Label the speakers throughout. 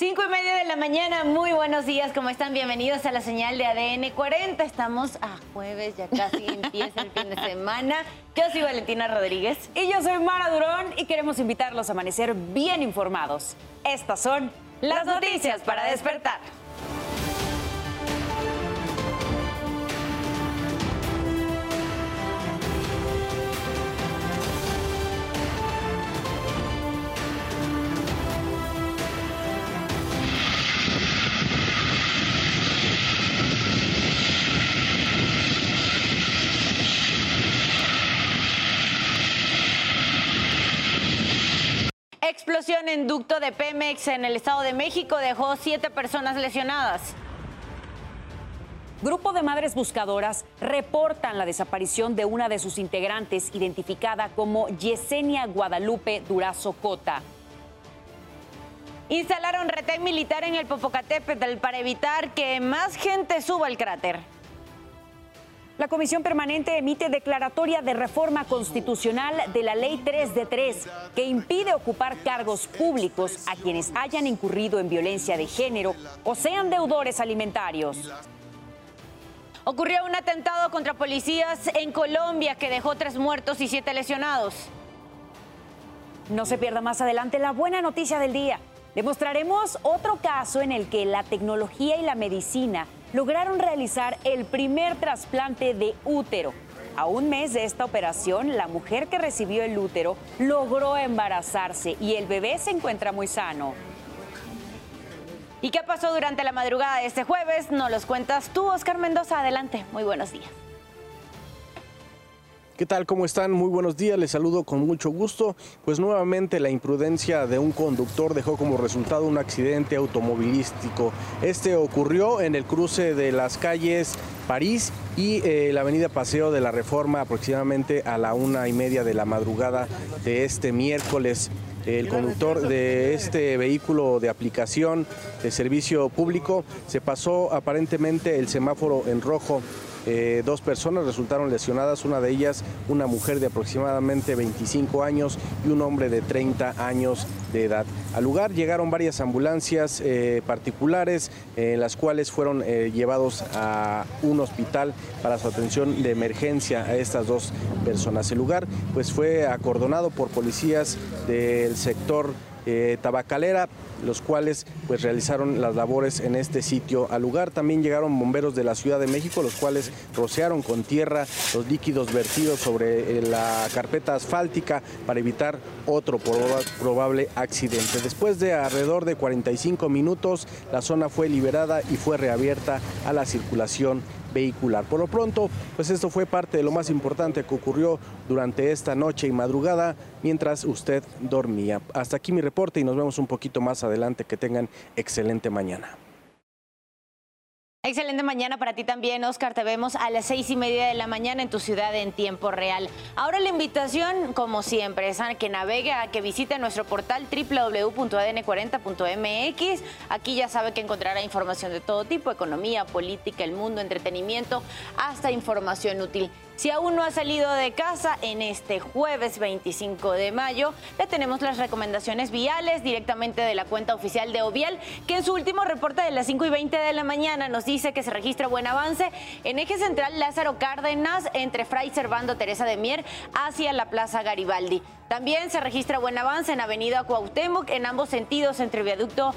Speaker 1: Cinco y media de la mañana, muy buenos días, ¿cómo están? Bienvenidos a la señal de ADN 40. Estamos a jueves, ya casi empieza el fin de semana. Yo soy Valentina Rodríguez.
Speaker 2: Y yo soy Mara Durón y queremos invitarlos a amanecer bien informados. Estas son
Speaker 1: las noticias para despertar. Explosión en ducto de Pemex en el Estado de México dejó siete personas lesionadas.
Speaker 2: Grupo de madres buscadoras reportan la desaparición de una de sus integrantes, identificada como Yesenia Guadalupe Durazo Cota.
Speaker 1: Instalaron retén militar en el Popocatépetl para evitar que más gente suba al cráter.
Speaker 2: La Comisión Permanente emite declaratoria de reforma constitucional de la Ley 3 de 3, que impide ocupar cargos públicos a quienes hayan incurrido en violencia de género o sean deudores alimentarios.
Speaker 1: Ocurrió un atentado contra policías en Colombia que dejó tres muertos y siete lesionados.
Speaker 2: No se pierda más adelante la buena noticia del día. Demostraremos otro caso en el que la tecnología y la medicina lograron realizar el primer trasplante de útero. A un mes de esta operación, la mujer que recibió el útero logró embarazarse y el bebé se encuentra muy sano.
Speaker 1: ¿Y qué pasó durante la madrugada de este jueves? Nos los cuentas tú, Oscar Mendoza. Adelante. Muy buenos días.
Speaker 3: ¿Qué tal? ¿Cómo están? Muy buenos días, les saludo con mucho gusto. Pues nuevamente la imprudencia de un conductor dejó como resultado un accidente automovilístico. Este ocurrió en el cruce de las calles París y eh, la avenida Paseo de la Reforma aproximadamente a la una y media de la madrugada de este miércoles. El conductor de este vehículo de aplicación de servicio público se pasó aparentemente el semáforo en rojo eh, dos personas resultaron lesionadas, una de ellas una mujer de aproximadamente 25 años y un hombre de 30 años de edad. Al lugar llegaron varias ambulancias eh, particulares, en eh, las cuales fueron llevados a un hospital para su atención de emergencia a estas dos personas. El lugar pues fue acordonado por policías del sector eh, tabacalera, los cuales pues realizaron las labores en este sitio. Al lugar también llegaron bomberos de la Ciudad de México, los cuales rociaron con tierra los líquidos vertidos sobre eh, la carpeta asfáltica para evitar otro probable accidente. Después de alrededor de 45 minutos, la zona fue liberada y fue reabierta a la circulación vehicular. Por lo pronto, pues esto fue parte de lo más importante que ocurrió durante esta noche y madrugada mientras usted dormía. Hasta aquí mi reporte y nos vemos un poquito más adelante. Que tengan excelente mañana.
Speaker 1: Excelente mañana para ti también, Oscar. Te vemos a las seis y media de la mañana en tu ciudad en tiempo real. Ahora la invitación, como siempre, es a que navegue, a que visite nuestro portal www.adn40.mx. Aquí ya sabe que encontrará información de todo tipo, economía, política, el mundo, entretenimiento, hasta información útil. Si aún no ha salido de casa en este jueves 25 de mayo, le tenemos las recomendaciones viales directamente de la cuenta oficial de Ovial, que en su último reporte de las 5 y 20 de la mañana nos dice que se registra buen avance en eje central Lázaro Cárdenas entre Fray Servando Teresa de Mier hacia la Plaza Garibaldi. También se registra buen avance en Avenida Cuauhtémoc en ambos sentidos entre Viaducto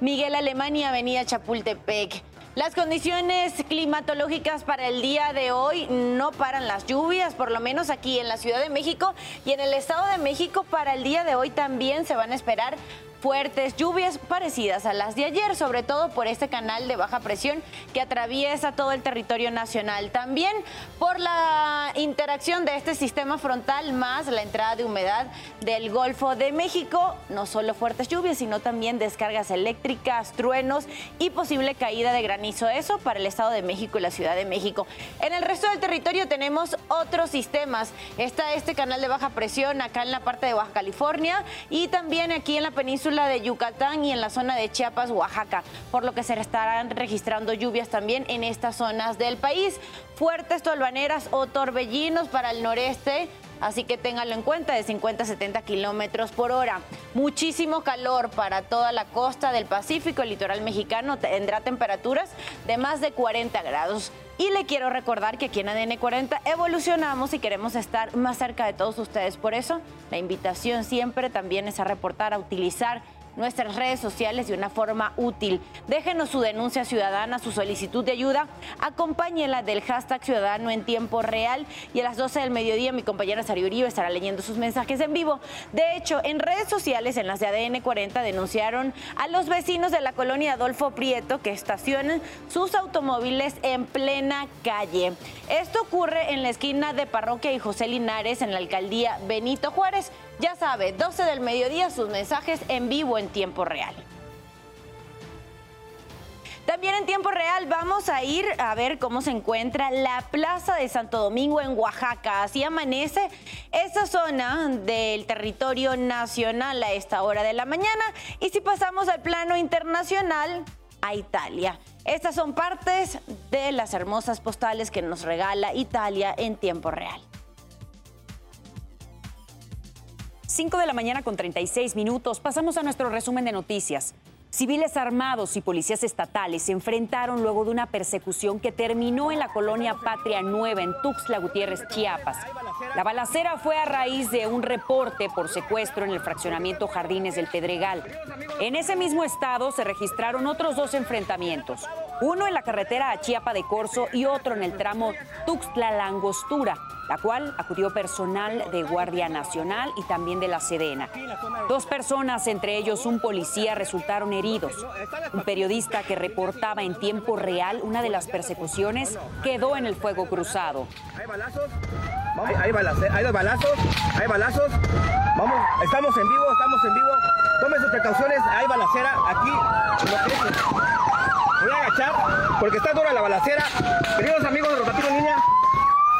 Speaker 1: Miguel Alemán y Avenida Chapultepec. Las condiciones climatológicas para el día de hoy no paran las lluvias, por lo menos aquí en la Ciudad de México y en el Estado de México para el día de hoy también se van a esperar fuertes lluvias parecidas a las de ayer, sobre todo por este canal de baja presión que atraviesa todo el territorio nacional. También por la interacción de este sistema frontal más la entrada de humedad del Golfo de México, no solo fuertes lluvias, sino también descargas eléctricas, truenos y posible caída de granizo. Eso para el Estado de México y la Ciudad de México. En el resto del territorio tenemos otros sistemas. Está este canal de baja presión acá en la parte de Baja California y también aquí en la península de Yucatán y en la zona de Chiapas, Oaxaca, por lo que se estarán registrando lluvias también en estas zonas del país. Fuertes tolvaneras o torbellinos para el noreste así que ténganlo en cuenta, de 50 a 70 kilómetros por hora. Muchísimo calor para toda la costa del Pacífico, el litoral mexicano tendrá temperaturas de más de 40 grados. Y le quiero recordar que aquí en ADN 40 evolucionamos y queremos estar más cerca de todos ustedes. Por eso, la invitación siempre también es a reportar, a utilizar nuestras redes sociales de una forma útil. Déjenos su denuncia ciudadana, su solicitud de ayuda, acompáñela del hashtag ciudadano en tiempo real y a las 12 del mediodía mi compañera Sari Uribe estará leyendo sus mensajes en vivo. De hecho, en redes sociales, en las de ADN 40, denunciaron a los vecinos de la colonia Adolfo Prieto que estacionan sus automóviles en plena calle. Esto ocurre en la esquina de Parroquia y José Linares en la alcaldía Benito Juárez. Ya sabe, 12 del mediodía sus mensajes en vivo en tiempo real. También en tiempo real vamos a ir a ver cómo se encuentra la Plaza de Santo Domingo en Oaxaca. Así amanece esta zona del territorio nacional a esta hora de la mañana. Y si pasamos al plano internacional, a Italia. Estas son partes de las hermosas postales que nos regala Italia en tiempo real.
Speaker 2: 5 de la mañana con 36 minutos. Pasamos a nuestro resumen de noticias. Civiles armados y policías estatales se enfrentaron luego de una persecución que terminó en la colonia Patria Nueva en Tuxtla Gutiérrez, Chiapas. La balacera fue a raíz de un reporte por secuestro en el fraccionamiento Jardines del Pedregal. En ese mismo estado se registraron otros dos enfrentamientos, uno en la carretera a Chiapa de Corzo y otro en el tramo Tuxtla-Langostura la cual acudió personal de Guardia Nacional y también de la Sedena. Dos personas, entre ellos un policía, resultaron heridos. Un periodista que reportaba en tiempo real una de las persecuciones quedó en el fuego cruzado.
Speaker 4: ¿Hay balazos? Hay, hay, hay dos balazos, hay balazos. Vamos, estamos en vivo, estamos en vivo. Tomen sus precauciones, hay balacera aquí. Voy a agachar porque está dura la balacera. Queridos amigos de Rotativo Niña,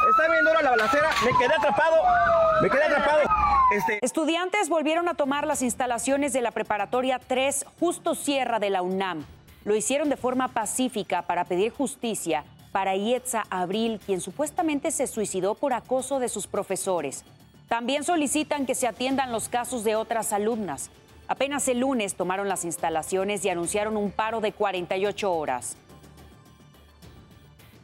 Speaker 4: está viendo la balacera, me quedé atrapado, me quedé atrapado.
Speaker 2: Este... Estudiantes volvieron a tomar las instalaciones de la preparatoria 3 justo Sierra de la UNAM. Lo hicieron de forma pacífica para pedir justicia para Ietza Abril, quien supuestamente se suicidó por acoso de sus profesores. También solicitan que se atiendan los casos de otras alumnas. Apenas el lunes tomaron las instalaciones y anunciaron un paro de 48 horas.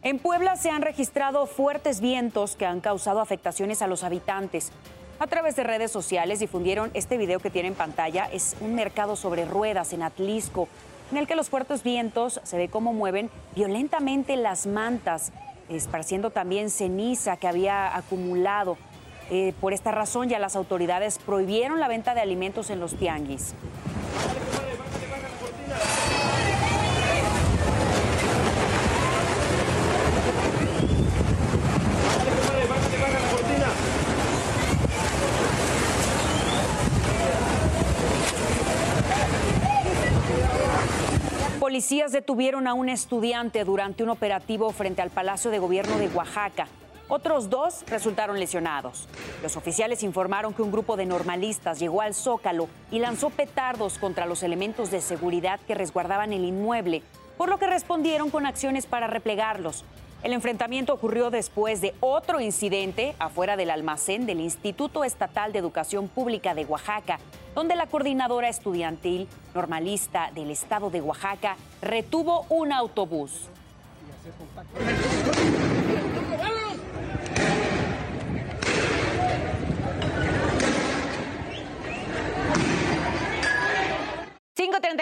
Speaker 2: En Puebla se han registrado fuertes vientos que han causado afectaciones a los habitantes. A través de redes sociales difundieron este video que tiene en pantalla. Es un mercado sobre ruedas en Atlisco, en el que los fuertes vientos se ve cómo mueven violentamente las mantas, esparciendo también ceniza que había acumulado. Eh, por esta razón ya las autoridades prohibieron la venta de alimentos en los tianguis. Policías detuvieron a un estudiante durante un operativo frente al Palacio de Gobierno de Oaxaca. Otros dos resultaron lesionados. Los oficiales informaron que un grupo de normalistas llegó al Zócalo y lanzó petardos contra los elementos de seguridad que resguardaban el inmueble, por lo que respondieron con acciones para replegarlos. El enfrentamiento ocurrió después de otro incidente afuera del almacén del Instituto Estatal de Educación Pública de Oaxaca, donde la coordinadora estudiantil normalista del estado de Oaxaca retuvo un autobús.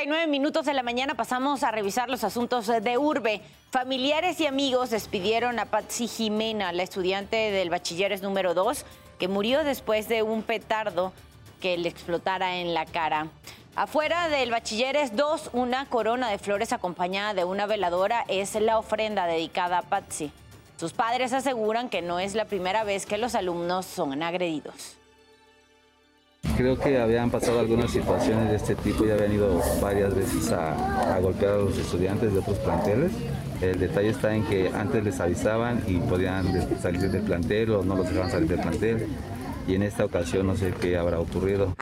Speaker 1: 5.39 minutos de la mañana pasamos a revisar los asuntos de Urbe. Familiares y amigos despidieron a Patsy Jimena, la estudiante del bachilleres número 2, que murió después de un petardo que le explotara en la cara. Afuera del bachilleres 2, una corona de flores acompañada de una veladora es la ofrenda dedicada a Patsy. Sus padres aseguran que no es la primera vez que los alumnos son agredidos.
Speaker 5: Creo que habían pasado algunas situaciones de este tipo y habían ido varias veces a, golpear a los estudiantes de otros planteles. El detalle está en que antes les avisaban y podían salir del plantel o no los dejaban salir del plantel. Y en esta ocasión no sé qué habrá ocurrido.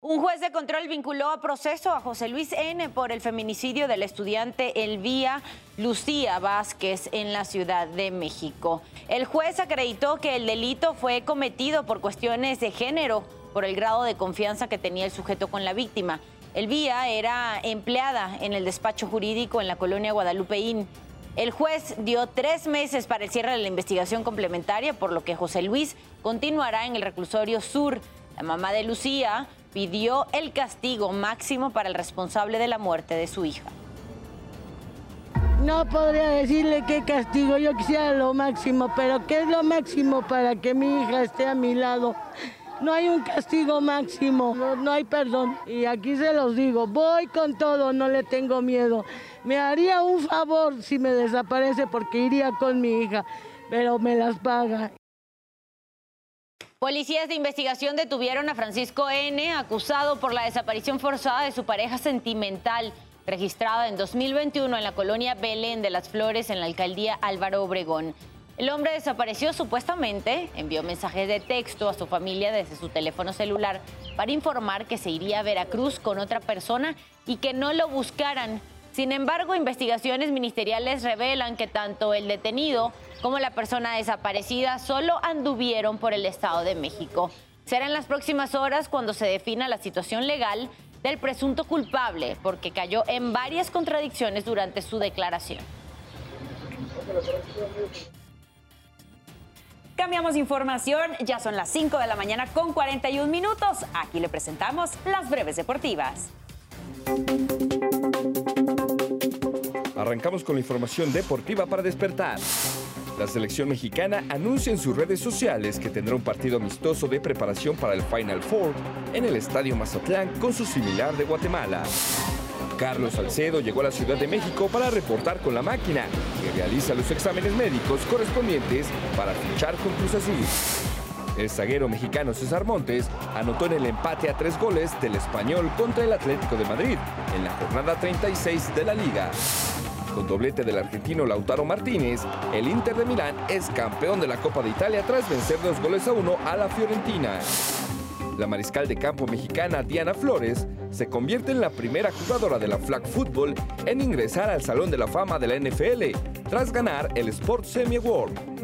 Speaker 1: Un juez de control vinculó a proceso a José Luis N. por el feminicidio del estudiante Elvía Lucía Vázquez en la Ciudad de México. El juez acreditó que el delito fue cometido por cuestiones de género, por el grado de confianza que tenía el sujeto con la víctima. Elvía era empleada en el despacho jurídico en la colonia Guadalupeín. El juez dio tres meses para el cierre de la investigación complementaria, por lo que José Luis continuará en el reclusorio sur. La mamá de Lucía pidió el castigo máximo para el responsable de la muerte de su hija.
Speaker 6: No podría decirle qué castigo, yo quisiera lo máximo, pero ¿qué es lo máximo para que mi hija esté a mi lado? No hay un castigo máximo, no, hay perdón. Y aquí se los digo, voy con todo, no le tengo miedo. Me haría un favor si me desaparece porque iría con mi hija, pero me las paga.
Speaker 1: Policías de investigación detuvieron a Francisco N., acusado por la desaparición forzada de su pareja sentimental, registrada en 2021 en la colonia Belén de las Flores, en la alcaldía Álvaro Obregón. El hombre desapareció supuestamente, envió mensajes de texto a su familia desde su teléfono celular para informar que se iría a Veracruz con otra persona y que no lo buscaran. Sin embargo, investigaciones ministeriales revelan que tanto el detenido como la persona desaparecida solo anduvieron por el Estado de México. Será en las próximas horas cuando se defina la situación legal del presunto culpable, porque cayó en varias contradicciones durante su declaración.
Speaker 2: Cambiamos información, ya son las 5 de la mañana con 41 minutos. Aquí le presentamos las breves deportivas.
Speaker 7: Arrancamos con la información deportiva para despertar. La selección mexicana anuncia en sus redes sociales que tendrá un partido amistoso de preparación para el Final Four en el Estadio Mazatlán con su similar de Guatemala. Carlos Salcedo llegó a la Ciudad de México para reportar con la máquina y realiza los exámenes médicos correspondientes para fichar con Cruz Azul. El zaguero mexicano César Montes anotó en el empate a tres goles del español contra el Atlético de Madrid en la jornada 36 de la liga. Con doblete del argentino Lautaro Martínez, el Inter de Milán es campeón de la Copa de Italia tras vencer dos goles a uno a la Fiorentina. La mariscal de campo mexicana Diana Flores se convierte en la primera jugadora de la flag football en ingresar al Salón de la Fama de la NFL tras ganar el Sport Semi Award.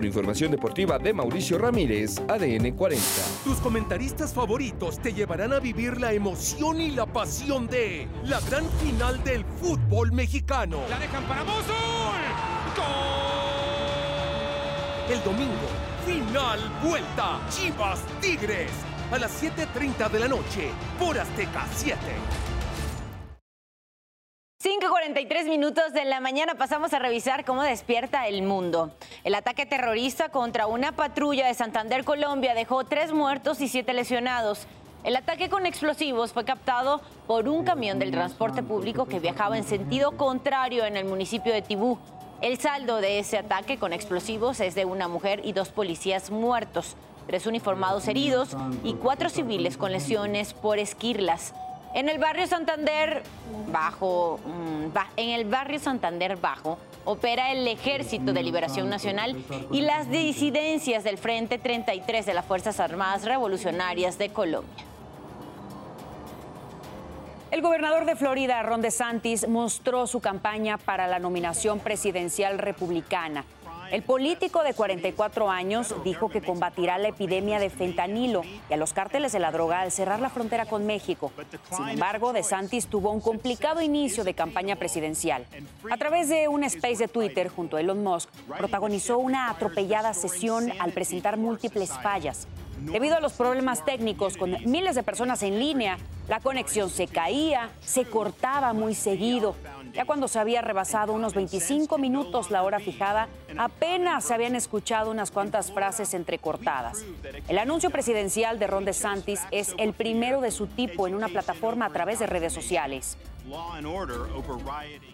Speaker 7: Con información deportiva de Mauricio Ramírez, ADN 40.
Speaker 8: Tus comentaristas favoritos te llevarán a vivir la emoción y la pasión de la gran final del fútbol mexicano.
Speaker 9: La dejan para Mosul.
Speaker 8: ¡Gol! El domingo, final, vuelta, Chivas Tigres. A las 7.30 de la noche, por Azteca 7.
Speaker 1: 5.43 minutos de la mañana pasamos a revisar cómo despierta el mundo. El ataque terrorista contra una patrulla de Santander, Colombia, dejó tres muertos y siete lesionados. El ataque con explosivos fue captado por un camión del transporte público que viajaba en sentido contrario en el municipio de Tibú. El saldo de ese ataque con explosivos es de una mujer y dos policías muertos, tres uniformados heridos y cuatro civiles con lesiones por esquirlas. En el barrio Santander Bajo, mm, en el barrio Santander Bajo, opera el Ejército de Liberación Nacional y las disidencias del Frente 33 de las Fuerzas Armadas Revolucionarias de Colombia.
Speaker 2: El gobernador de Florida, Ron DeSantis, mostró su campaña para la nominación presidencial republicana. El político de 44 años dijo que combatirá la epidemia de fentanilo y a los cárteles de la droga al cerrar la frontera con México. Sin embargo, DeSantis tuvo un complicado inicio de campaña presidencial. A través de un space de Twitter junto a Elon Musk, protagonizó una atropellada sesión al presentar múltiples fallas. Debido a los problemas técnicos con miles de personas en línea, la conexión se caía, se cortaba muy seguido. Ya cuando se había rebasado unos 25 minutos la hora fijada, apenas se habían escuchado unas cuantas frases entrecortadas. El anuncio presidencial de Ron DeSantis es el primero de su tipo en una plataforma a través de redes sociales.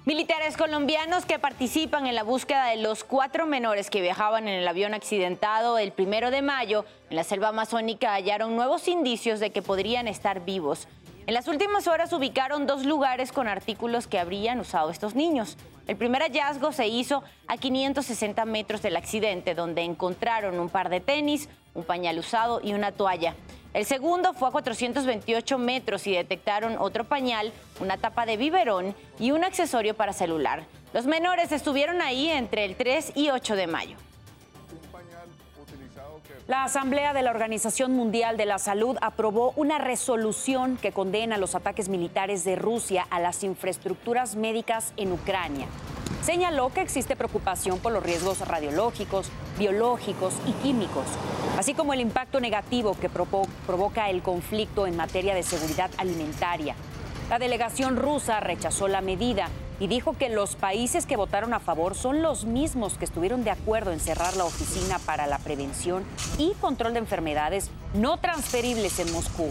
Speaker 1: Militares colombianos que participan en la búsqueda de los cuatro menores que viajaban en el avión accidentado el primero de mayo en la selva amazónica hallaron nuevos indicios de que podrían estar vivos. En las últimas horas ubicaron dos lugares con artículos que habrían usado estos niños. El primer hallazgo se hizo a 560 metros del accidente, donde encontraron un par de tenis, un pañal usado y una toalla. El segundo fue a 428 metros y detectaron otro pañal, una tapa de biberón y un accesorio para celular. Los menores estuvieron ahí entre el 3 y 8 de mayo.
Speaker 2: La Asamblea de la Organización Mundial de la Salud aprobó una resolución que condena los ataques militares de Rusia a las infraestructuras médicas en Ucrania. Señaló que existe preocupación por los riesgos radiológicos, biológicos y químicos, así como el impacto negativo que provoca el conflicto en materia de seguridad alimentaria. La delegación rusa rechazó la medida y dijo que los países que votaron a favor son los mismos que estuvieron de acuerdo en cerrar la oficina para la prevención y control de enfermedades no transferibles en Moscú.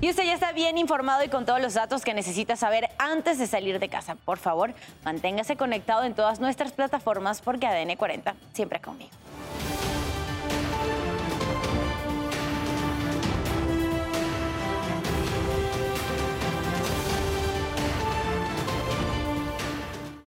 Speaker 1: Y usted ya está bien informado y con todos los datos que necesita saber antes de salir de casa. Por favor, manténgase conectado en todas nuestras plataformas porque ADN 40 siempre conmigo.